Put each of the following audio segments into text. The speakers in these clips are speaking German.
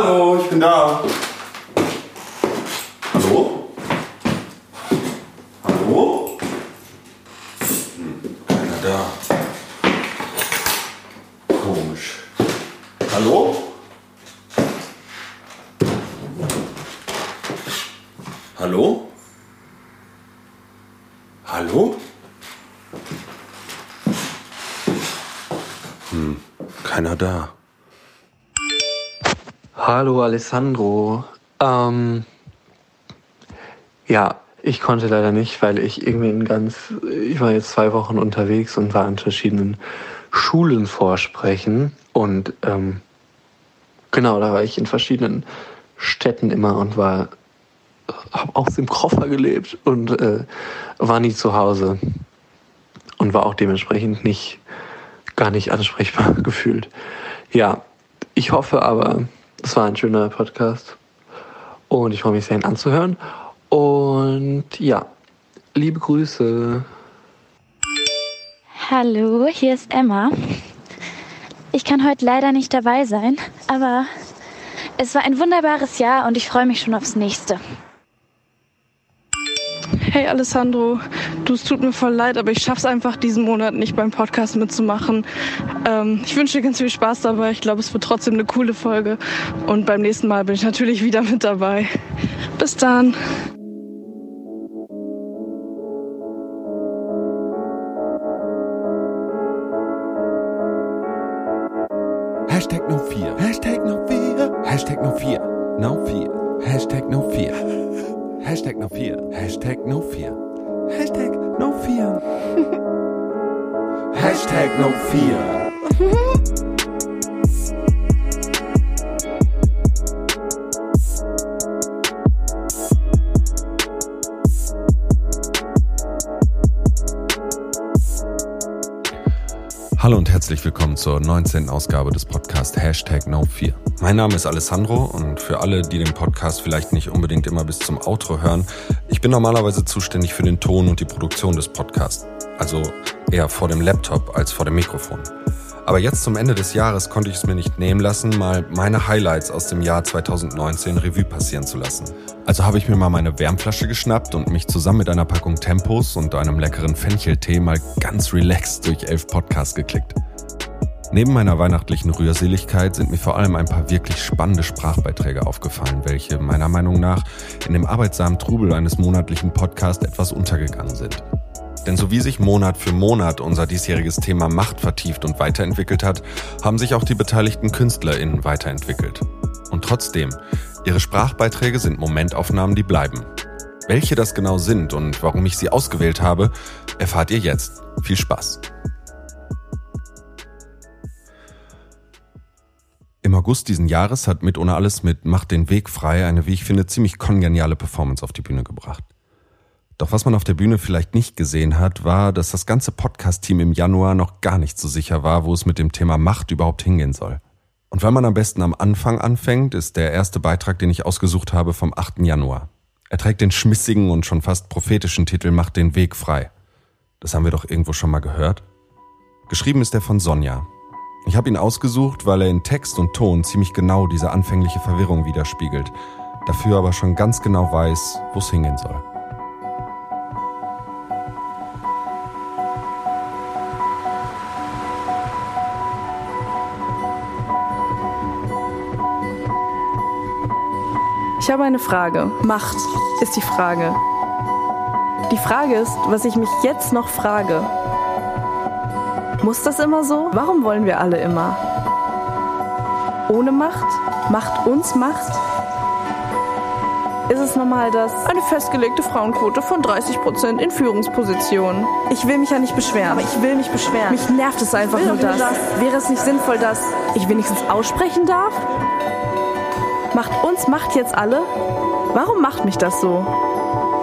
Hallo, ich bin da. Hallo? Hallo? Hm, keiner da. Komisch. Hallo? Hallo? Hallo? Hm, keiner da. Hallo Alessandro. Ähm, ja, ich konnte leider nicht, weil ich irgendwie in ganz, ich war jetzt zwei Wochen unterwegs und war an verschiedenen Schulen vorsprechen und ähm, genau, da war ich in verschiedenen Städten immer und war, habe aus dem Koffer gelebt und äh, war nie zu Hause und war auch dementsprechend nicht, gar nicht ansprechbar gefühlt. Ja, ich hoffe aber, es war ein schöner Podcast und ich freue mich sehr, ihn anzuhören. Und ja, liebe Grüße. Hallo, hier ist Emma. Ich kann heute leider nicht dabei sein, aber es war ein wunderbares Jahr und ich freue mich schon aufs nächste. Hey Alessandro, du, es tut mir voll leid, aber ich schaff's einfach diesen Monat nicht beim Podcast mitzumachen. Ähm, ich wünsche dir ganz viel Spaß dabei. Ich glaube, es wird trotzdem eine coole Folge. Und beim nächsten Mal bin ich natürlich wieder mit dabei. Bis dann. Hashtag no fear. Hallo und herzlich willkommen zur 19. Ausgabe des Podcasts Hashtag No4. Mein Name ist Alessandro und für alle, die den Podcast vielleicht nicht unbedingt immer bis zum Outro hören, ich bin normalerweise zuständig für den Ton und die Produktion des Podcasts. Also eher vor dem Laptop als vor dem Mikrofon. Aber jetzt zum Ende des Jahres konnte ich es mir nicht nehmen lassen, mal meine Highlights aus dem Jahr 2019 Revue passieren zu lassen. Also habe ich mir mal meine Wärmflasche geschnappt und mich zusammen mit einer Packung Tempos und einem leckeren Fencheltee mal ganz relaxed durch elf Podcasts geklickt. Neben meiner weihnachtlichen Rührseligkeit sind mir vor allem ein paar wirklich spannende Sprachbeiträge aufgefallen, welche meiner Meinung nach in dem arbeitsamen Trubel eines monatlichen Podcasts etwas untergegangen sind. Denn so wie sich Monat für Monat unser diesjähriges Thema Macht vertieft und weiterentwickelt hat, haben sich auch die beteiligten KünstlerInnen weiterentwickelt. Und trotzdem, ihre Sprachbeiträge sind Momentaufnahmen, die bleiben. Welche das genau sind und warum ich sie ausgewählt habe, erfahrt ihr jetzt. Viel Spaß! Im August diesen Jahres hat mit ohne alles mit Macht den Weg frei eine, wie ich finde, ziemlich kongeniale Performance auf die Bühne gebracht. Doch was man auf der Bühne vielleicht nicht gesehen hat, war, dass das ganze Podcast-Team im Januar noch gar nicht so sicher war, wo es mit dem Thema Macht überhaupt hingehen soll. Und weil man am besten am Anfang anfängt, ist der erste Beitrag, den ich ausgesucht habe, vom 8. Januar. Er trägt den schmissigen und schon fast prophetischen Titel Macht den Weg frei. Das haben wir doch irgendwo schon mal gehört. Geschrieben ist er von Sonja. Ich habe ihn ausgesucht, weil er in Text und Ton ziemlich genau diese anfängliche Verwirrung widerspiegelt, dafür aber schon ganz genau weiß, wo es hingehen soll. Ich habe eine Frage. Macht ist die Frage. Die Frage ist, was ich mich jetzt noch frage. Muss das immer so? Warum wollen wir alle immer? Ohne Macht? Macht uns Macht? Ist es normal, dass eine festgelegte Frauenquote von 30% in Führungspositionen? Ich will mich ja nicht beschweren. Aber ich will mich beschweren. Mich nervt es einfach nur das. Wäre es nicht sinnvoll, dass ich wenigstens aussprechen darf? Macht uns Macht jetzt alle? Warum macht mich das so?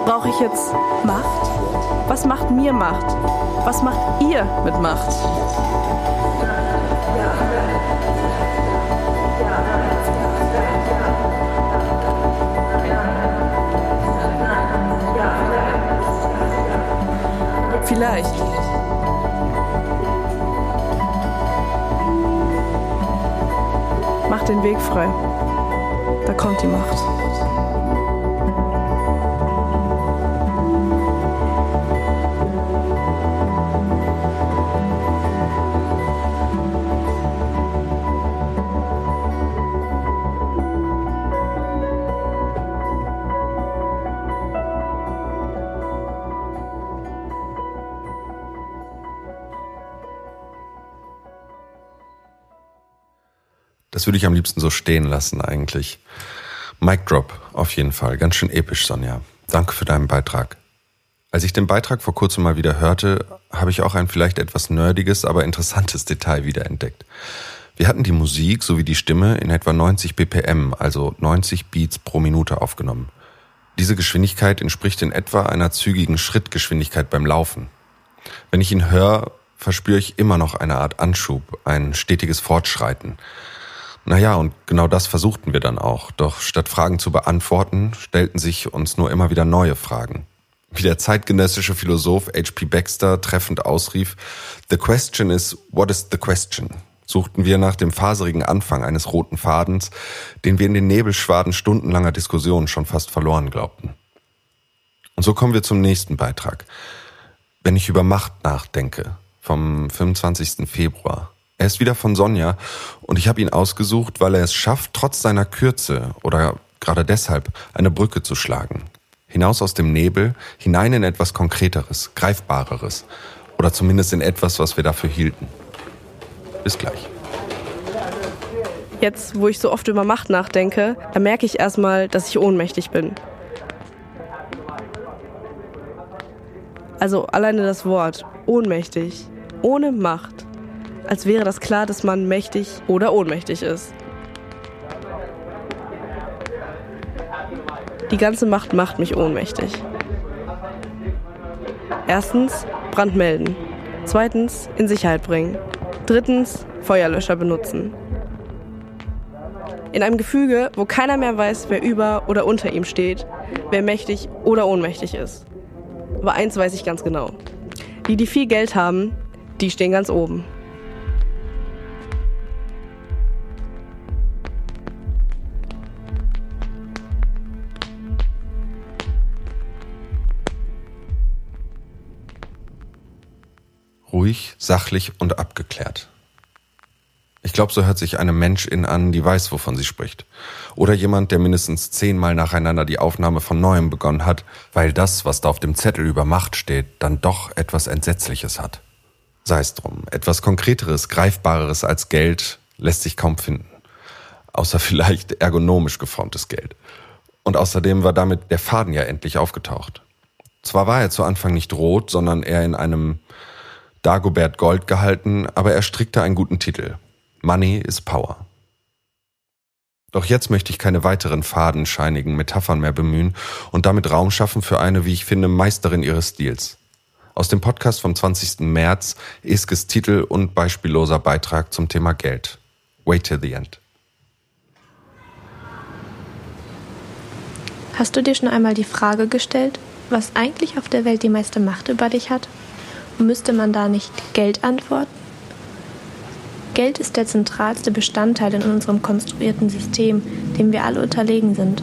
Brauche ich jetzt Macht? Was macht mir Macht? Was macht ihr mit Macht? Vielleicht. Mach den Weg frei. Da kommt die Macht. Das würde ich am liebsten so stehen lassen eigentlich. Mic Drop, auf jeden Fall. Ganz schön episch, Sonja. Danke für deinen Beitrag. Als ich den Beitrag vor kurzem mal wieder hörte, habe ich auch ein vielleicht etwas nerdiges, aber interessantes Detail wiederentdeckt. Wir hatten die Musik sowie die Stimme in etwa 90 BPM, also 90 Beats pro Minute aufgenommen. Diese Geschwindigkeit entspricht in etwa einer zügigen Schrittgeschwindigkeit beim Laufen. Wenn ich ihn höre, verspüre ich immer noch eine Art Anschub, ein stetiges Fortschreiten. Naja, und genau das versuchten wir dann auch. Doch statt Fragen zu beantworten, stellten sich uns nur immer wieder neue Fragen. Wie der zeitgenössische Philosoph H.P. Baxter treffend ausrief, The question is, what is the question? Suchten wir nach dem faserigen Anfang eines roten Fadens, den wir in den Nebelschwaden stundenlanger Diskussionen schon fast verloren glaubten. Und so kommen wir zum nächsten Beitrag. Wenn ich über Macht nachdenke, vom 25. Februar. Er ist wieder von Sonja und ich habe ihn ausgesucht, weil er es schafft, trotz seiner Kürze oder gerade deshalb eine Brücke zu schlagen. Hinaus aus dem Nebel, hinein in etwas Konkreteres, Greifbareres oder zumindest in etwas, was wir dafür hielten. Bis gleich. Jetzt, wo ich so oft über Macht nachdenke, da merke ich erstmal, dass ich ohnmächtig bin. Also alleine das Wort ohnmächtig, ohne Macht als wäre das klar, dass man mächtig oder ohnmächtig ist. Die ganze Macht macht mich ohnmächtig. Erstens, Brand melden. Zweitens, in Sicherheit bringen. Drittens, Feuerlöscher benutzen. In einem Gefüge, wo keiner mehr weiß, wer über oder unter ihm steht, wer mächtig oder ohnmächtig ist. Aber eins weiß ich ganz genau. Die, die viel Geld haben, die stehen ganz oben. Ruhig, sachlich und abgeklärt. Ich glaube, so hört sich eine Menschin an, die weiß, wovon sie spricht. Oder jemand, der mindestens zehnmal nacheinander die Aufnahme von neuem begonnen hat, weil das, was da auf dem Zettel über Macht steht, dann doch etwas Entsetzliches hat. Sei es drum, etwas Konkreteres, Greifbareres als Geld lässt sich kaum finden. Außer vielleicht ergonomisch geformtes Geld. Und außerdem war damit der Faden ja endlich aufgetaucht. Zwar war er zu Anfang nicht rot, sondern eher in einem Dagobert Gold gehalten, aber er strickte einen guten Titel. Money is Power. Doch jetzt möchte ich keine weiteren fadenscheinigen Metaphern mehr bemühen und damit Raum schaffen für eine, wie ich finde, Meisterin ihres Stils. Aus dem Podcast vom 20. März Eskes Titel und beispielloser Beitrag zum Thema Geld. Wait till the end. Hast du dir schon einmal die Frage gestellt, was eigentlich auf der Welt die meiste Macht über dich hat? Müsste man da nicht Geld antworten? Geld ist der zentralste Bestandteil in unserem konstruierten System, dem wir alle unterlegen sind.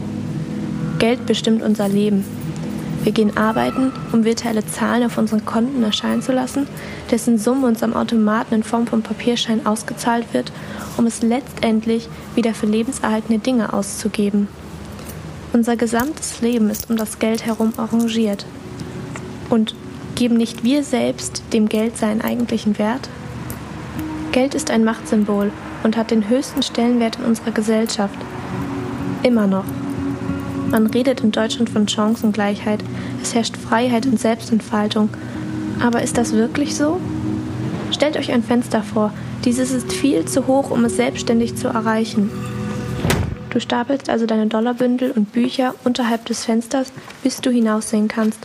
Geld bestimmt unser Leben. Wir gehen arbeiten, um virtuelle Zahlen auf unseren Konten erscheinen zu lassen, dessen Summe uns am Automaten in Form von Papierschein ausgezahlt wird, um es letztendlich wieder für lebenserhaltende Dinge auszugeben. Unser gesamtes Leben ist um das Geld herum arrangiert. Und Geben nicht wir selbst dem Geld seinen eigentlichen Wert? Geld ist ein Machtsymbol und hat den höchsten Stellenwert in unserer Gesellschaft. Immer noch. Man redet in Deutschland von Chancengleichheit, es herrscht Freiheit und Selbstentfaltung. Aber ist das wirklich so? Stellt euch ein Fenster vor, dieses ist viel zu hoch, um es selbstständig zu erreichen. Du stapelst also deine Dollarbündel und Bücher unterhalb des Fensters, bis du hinaussehen kannst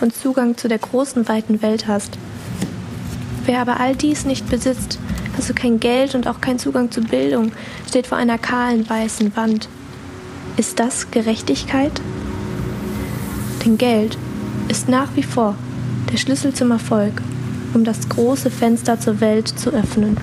und Zugang zu der großen, weiten Welt hast. Wer aber all dies nicht besitzt, also kein Geld und auch keinen Zugang zu Bildung, steht vor einer kahlen, weißen Wand. Ist das Gerechtigkeit? Denn Geld ist nach wie vor der Schlüssel zum Erfolg, um das große Fenster zur Welt zu öffnen.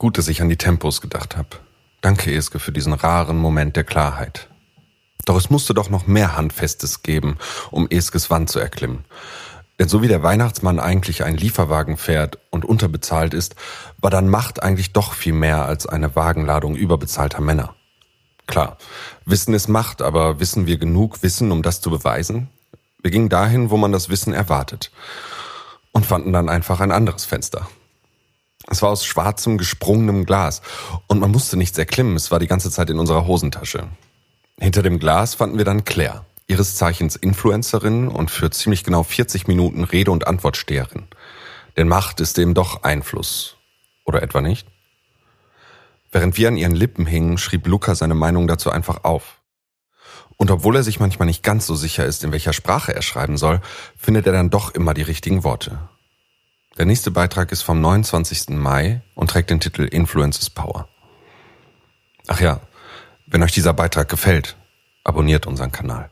Gut, dass ich an die Tempos gedacht habe. Danke, Eske, für diesen raren Moment der Klarheit. Doch es musste doch noch mehr Handfestes geben, um Eskes Wand zu erklimmen. Denn so wie der Weihnachtsmann eigentlich einen Lieferwagen fährt und unterbezahlt ist, war dann Macht eigentlich doch viel mehr als eine Wagenladung überbezahlter Männer. Klar, Wissen ist Macht, aber wissen wir genug Wissen, um das zu beweisen? Wir gingen dahin, wo man das Wissen erwartet und fanden dann einfach ein anderes Fenster. Es war aus schwarzem, gesprungenem Glas und man musste nichts erklimmen, es war die ganze Zeit in unserer Hosentasche. Hinter dem Glas fanden wir dann Claire, ihres Zeichens Influencerin und für ziemlich genau 40 Minuten Rede- und Antwortsteherin. Denn Macht ist eben doch Einfluss. Oder etwa nicht? Während wir an ihren Lippen hingen, schrieb Luca seine Meinung dazu einfach auf. Und obwohl er sich manchmal nicht ganz so sicher ist, in welcher Sprache er schreiben soll, findet er dann doch immer die richtigen Worte. Der nächste Beitrag ist vom 29. Mai und trägt den Titel Influences Power. Ach ja, wenn euch dieser Beitrag gefällt, abonniert unseren Kanal.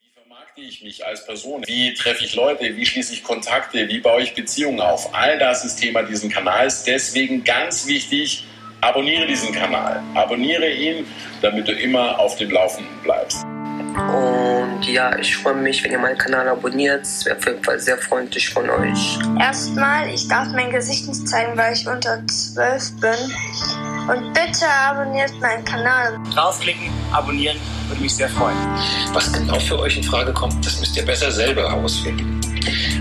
Wie vermarkte ich mich als Person? Wie treffe ich Leute? Wie schließe ich Kontakte? Wie baue ich Beziehungen auf? All das ist Thema dieses Kanals. Deswegen ganz wichtig, abonniere diesen Kanal. Abonniere ihn, damit du immer auf dem Laufenden bleibst. Und ja, ich freue mich, wenn ihr meinen Kanal abonniert. Es wäre auf jeden Fall sehr freundlich von euch. Erstmal, ich darf mein Gesicht nicht zeigen, weil ich unter 12 bin. Und bitte abonniert meinen Kanal. Draufklicken, abonnieren, würde mich sehr freuen. Was genau für euch in Frage kommt, das müsst ihr besser selber herausfinden.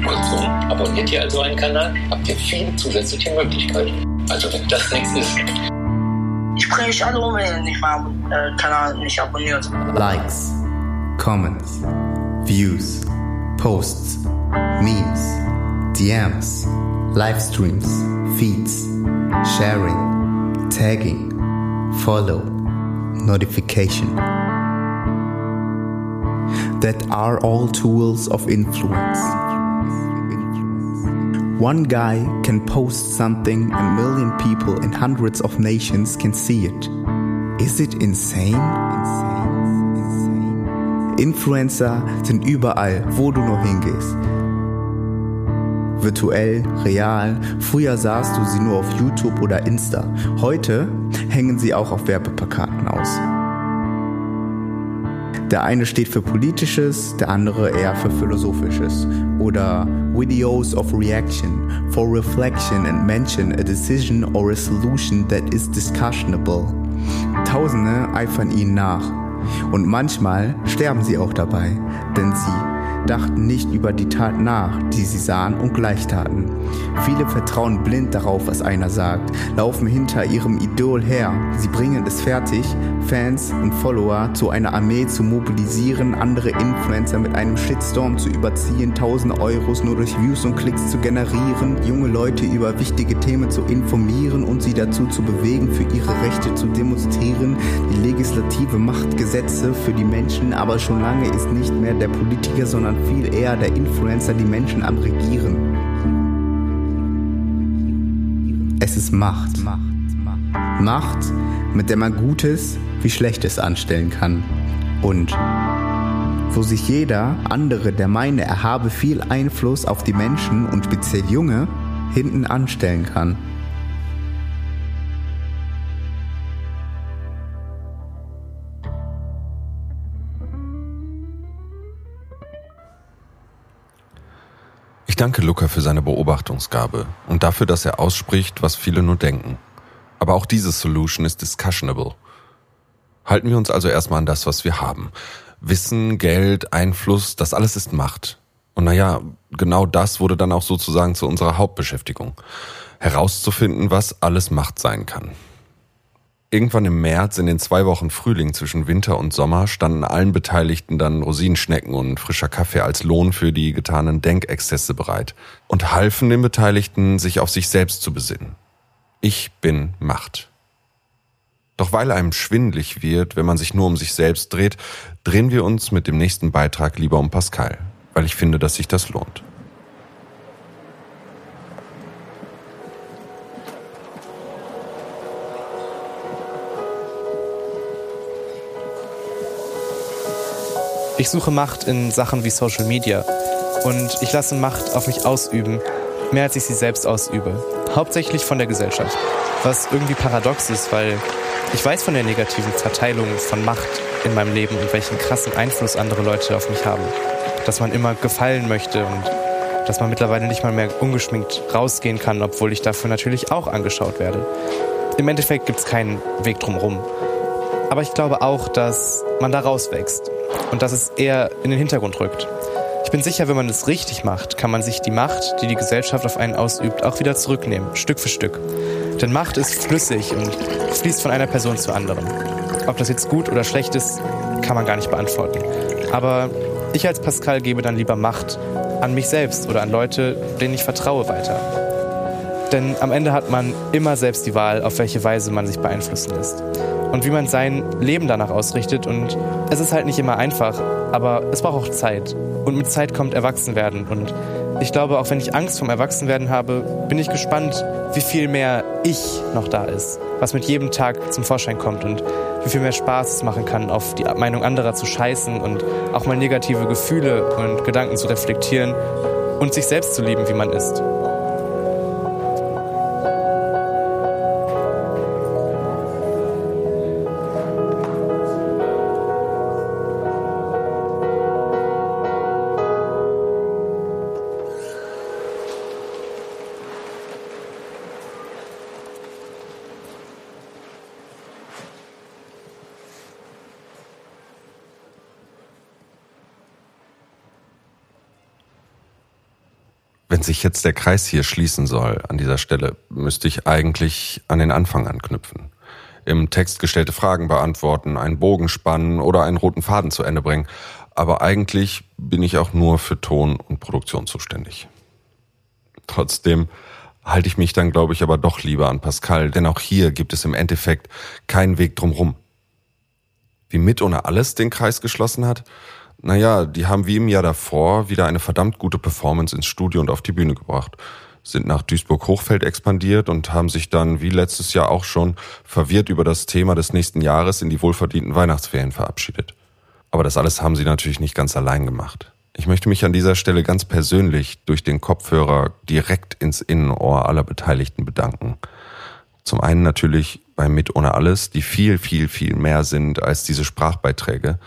Kurzum, abonniert ihr also einen Kanal, habt ihr viele zusätzliche Möglichkeiten. Also wenn das nichts ist. Ich bringe euch alle um, wenn ihr nicht meinen äh, Kanal nicht abonniert. Likes, Comments, Views, Posts, Memes, DMs, live streams, Feeds, Sharing, Tagging, Follow, Notification. That are all tools of influence. One guy can post something, a million people in hundreds of nations can see it. Is it insane? Influencer sind überall, wo du nur hingehst. Virtuell, real. Früher sahst du sie nur auf YouTube oder Insta. Heute hängen sie auch auf Werbeplakaten aus. Der eine steht für politisches, der andere eher für philosophisches. Oder Videos of Reaction for Reflection and Mention a Decision or a Solution that is discussionable. Tausende eifern ihnen nach. Und manchmal sterben sie auch dabei, denn sie dachten nicht über die Tat nach, die sie sahen und gleich taten. Viele vertrauen blind darauf, was einer sagt, laufen hinter ihrem Idol her. Sie bringen es fertig, Fans und Follower zu einer Armee zu mobilisieren, andere Influencer mit einem Shitstorm zu überziehen, tausende Euros nur durch Views und Klicks zu generieren, junge Leute über wichtige Themen zu informieren und sie dazu zu bewegen, für ihre Rechte zu demonstrieren. Die Legislative macht Gesetze für die Menschen, aber schon lange ist nicht mehr der Politiker, sondern viel eher der Influencer die Menschen am Regieren. Es ist Macht. Macht, Macht. Macht, mit der man Gutes wie Schlechtes anstellen kann. Und wo sich jeder andere, der meine, er habe viel Einfluss auf die Menschen und speziell Junge, hinten anstellen kann. Ich danke Luca für seine Beobachtungsgabe und dafür, dass er ausspricht, was viele nur denken. Aber auch diese Solution ist discussionable. Halten wir uns also erstmal an das, was wir haben. Wissen, Geld, Einfluss, das alles ist Macht. Und naja, genau das wurde dann auch sozusagen zu unserer Hauptbeschäftigung. Herauszufinden, was alles Macht sein kann. Irgendwann im März, in den zwei Wochen Frühling zwischen Winter und Sommer, standen allen Beteiligten dann Rosinenschnecken und frischer Kaffee als Lohn für die getanen Denkexzesse bereit und halfen den Beteiligten, sich auf sich selbst zu besinnen. Ich bin Macht. Doch weil einem schwindlig wird, wenn man sich nur um sich selbst dreht, drehen wir uns mit dem nächsten Beitrag lieber um Pascal, weil ich finde, dass sich das lohnt. Ich suche Macht in Sachen wie Social Media und ich lasse Macht auf mich ausüben, mehr als ich sie selbst ausübe. Hauptsächlich von der Gesellschaft. Was irgendwie paradox ist, weil ich weiß von der negativen Verteilung von Macht in meinem Leben und welchen krassen Einfluss andere Leute auf mich haben. Dass man immer gefallen möchte und dass man mittlerweile nicht mal mehr ungeschminkt rausgehen kann, obwohl ich dafür natürlich auch angeschaut werde. Im Endeffekt gibt es keinen Weg drumherum. Aber ich glaube auch, dass man da rauswächst und dass es eher in den Hintergrund rückt. Ich bin sicher, wenn man es richtig macht, kann man sich die Macht, die die Gesellschaft auf einen ausübt, auch wieder zurücknehmen, Stück für Stück. Denn Macht ist flüssig und fließt von einer Person zur anderen. Ob das jetzt gut oder schlecht ist, kann man gar nicht beantworten. Aber ich als Pascal gebe dann lieber Macht an mich selbst oder an Leute, denen ich vertraue, weiter. Denn am Ende hat man immer selbst die Wahl, auf welche Weise man sich beeinflussen lässt. Und wie man sein Leben danach ausrichtet. Und es ist halt nicht immer einfach, aber es braucht auch Zeit. Und mit Zeit kommt Erwachsenwerden. Und ich glaube, auch wenn ich Angst vom Erwachsenwerden habe, bin ich gespannt, wie viel mehr ich noch da ist, was mit jedem Tag zum Vorschein kommt und wie viel mehr Spaß es machen kann, auf die Meinung anderer zu scheißen und auch mal negative Gefühle und Gedanken zu reflektieren und sich selbst zu lieben, wie man ist. Sich jetzt der Kreis hier schließen soll an dieser Stelle, müsste ich eigentlich an den Anfang anknüpfen. Im Text gestellte Fragen beantworten, einen Bogen spannen oder einen roten Faden zu Ende bringen. Aber eigentlich bin ich auch nur für Ton und Produktion zuständig. Trotzdem halte ich mich dann, glaube ich, aber doch lieber an Pascal, denn auch hier gibt es im Endeffekt keinen Weg drumrum. Wie mit ohne alles den Kreis geschlossen hat, naja, die haben wie im Jahr davor wieder eine verdammt gute Performance ins Studio und auf die Bühne gebracht, sind nach Duisburg-Hochfeld expandiert und haben sich dann, wie letztes Jahr auch schon, verwirrt über das Thema des nächsten Jahres in die wohlverdienten Weihnachtsferien verabschiedet. Aber das alles haben sie natürlich nicht ganz allein gemacht. Ich möchte mich an dieser Stelle ganz persönlich durch den Kopfhörer direkt ins Innenohr aller Beteiligten bedanken. Zum einen natürlich bei Mit ohne alles, die viel, viel, viel mehr sind als diese Sprachbeiträge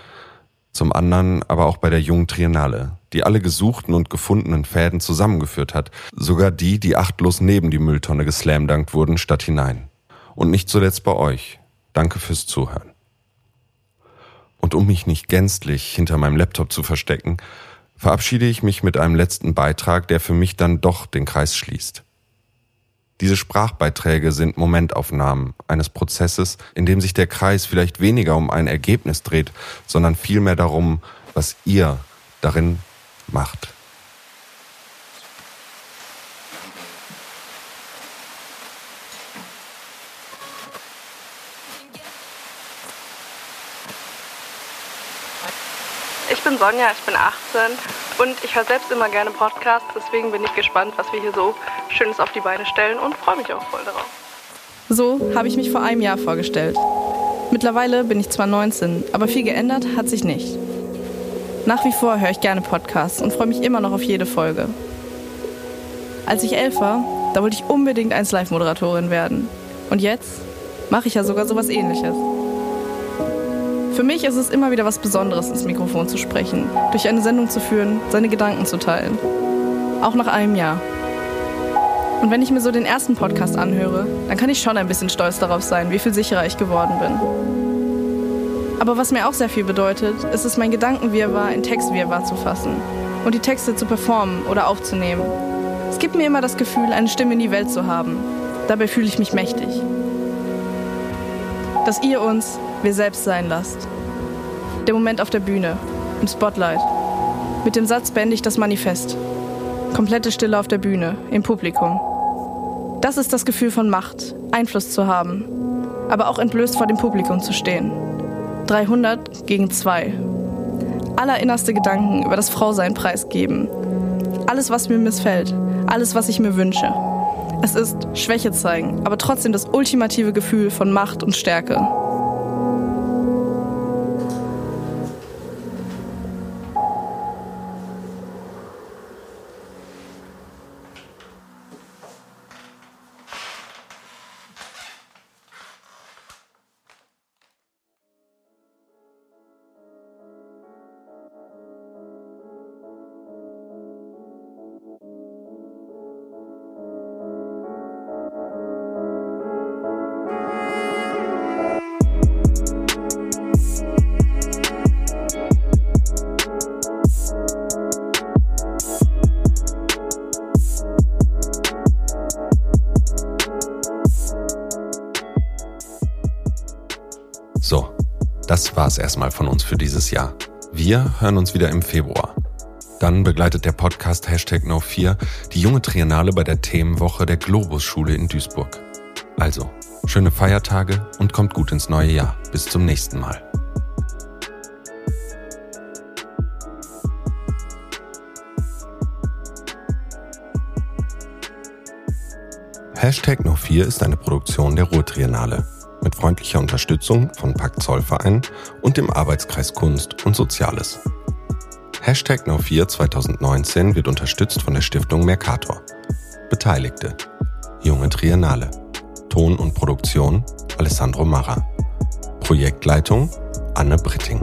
zum anderen aber auch bei der jungen Triennale, die alle gesuchten und gefundenen Fäden zusammengeführt hat, sogar die, die achtlos neben die Mülltonne geslamdankt wurden, statt hinein. Und nicht zuletzt bei euch. Danke fürs Zuhören. Und um mich nicht gänzlich hinter meinem Laptop zu verstecken, verabschiede ich mich mit einem letzten Beitrag, der für mich dann doch den Kreis schließt. Diese Sprachbeiträge sind Momentaufnahmen eines Prozesses, in dem sich der Kreis vielleicht weniger um ein Ergebnis dreht, sondern vielmehr darum, was ihr darin macht. Ich bin Sonja, ich bin 18 und ich höre selbst immer gerne Podcasts, deswegen bin ich gespannt, was wir hier so Schönes auf die Beine stellen und freue mich auch voll darauf. So habe ich mich vor einem Jahr vorgestellt. Mittlerweile bin ich zwar 19, aber viel geändert hat sich nicht. Nach wie vor höre ich gerne Podcasts und freue mich immer noch auf jede Folge. Als ich elf war, da wollte ich unbedingt als Live-Moderatorin werden. Und jetzt mache ich ja sogar sowas ähnliches. Für mich ist es immer wieder was Besonderes, ins Mikrofon zu sprechen, durch eine Sendung zu führen, seine Gedanken zu teilen. Auch nach einem Jahr. Und wenn ich mir so den ersten Podcast anhöre, dann kann ich schon ein bisschen stolz darauf sein, wie viel sicherer ich geworden bin. Aber was mir auch sehr viel bedeutet, ist es, mein Gedankenwirrwarr in Textwirrwarr zu fassen und die Texte zu performen oder aufzunehmen. Es gibt mir immer das Gefühl, eine Stimme in die Welt zu haben. Dabei fühle ich mich mächtig. Dass ihr uns wir selbst sein lasst. Der Moment auf der Bühne, im Spotlight. Mit dem Satz beende ich das Manifest. Komplette Stille auf der Bühne, im Publikum. Das ist das Gefühl von Macht, Einfluss zu haben, aber auch entblößt vor dem Publikum zu stehen. 300 gegen 2. Allerinnerste Gedanken über das Frausein preisgeben. Alles, was mir missfällt, alles, was ich mir wünsche. Es ist Schwäche zeigen, aber trotzdem das ultimative Gefühl von Macht und Stärke. Das war's erstmal von uns für dieses Jahr. Wir hören uns wieder im Februar. Dann begleitet der Podcast Hashtag No4 die junge Triennale bei der Themenwoche der Globus-Schule in Duisburg. Also, schöne Feiertage und kommt gut ins neue Jahr. Bis zum nächsten Mal. Hashtag No4 ist eine Produktion der Ruhrtriennale mit freundlicher Unterstützung von Pakt Zollverein und dem Arbeitskreis Kunst und Soziales. Hashtag No4 2019 wird unterstützt von der Stiftung Mercator. Beteiligte Junge Triennale. Ton und Produktion Alessandro Marra. Projektleitung Anne Britting.